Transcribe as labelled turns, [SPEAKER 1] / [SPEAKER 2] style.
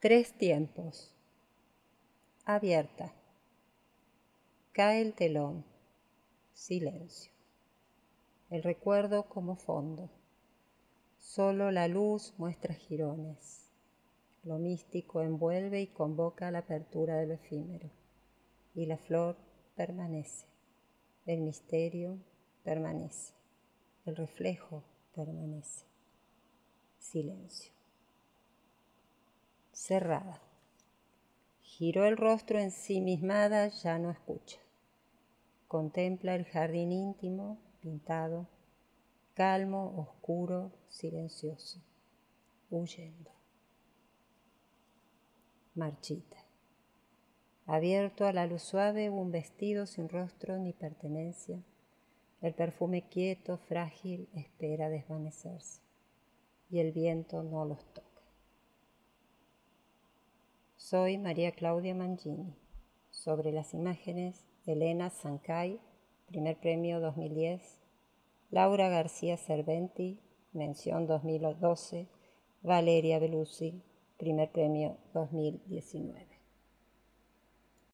[SPEAKER 1] Tres tiempos. Abierta. Cae el telón. Silencio. El recuerdo como fondo. Solo la luz muestra jirones. Lo místico envuelve y convoca la apertura de lo efímero. Y la flor permanece. El misterio permanece. El reflejo permanece. Silencio. Cerrada. Giró el rostro en sí mismada, ya no escucha. Contempla el jardín íntimo, pintado, calmo, oscuro, silencioso, huyendo. Marchita. Abierto a la luz suave un vestido sin rostro ni pertenencia. El perfume quieto, frágil, espera desvanecerse. Y el viento no los toca. Soy María Claudia Mangini. Sobre las imágenes, Elena Sancay, primer premio 2010. Laura García Cerventi, mención 2012. Valeria Belusi, primer premio 2019.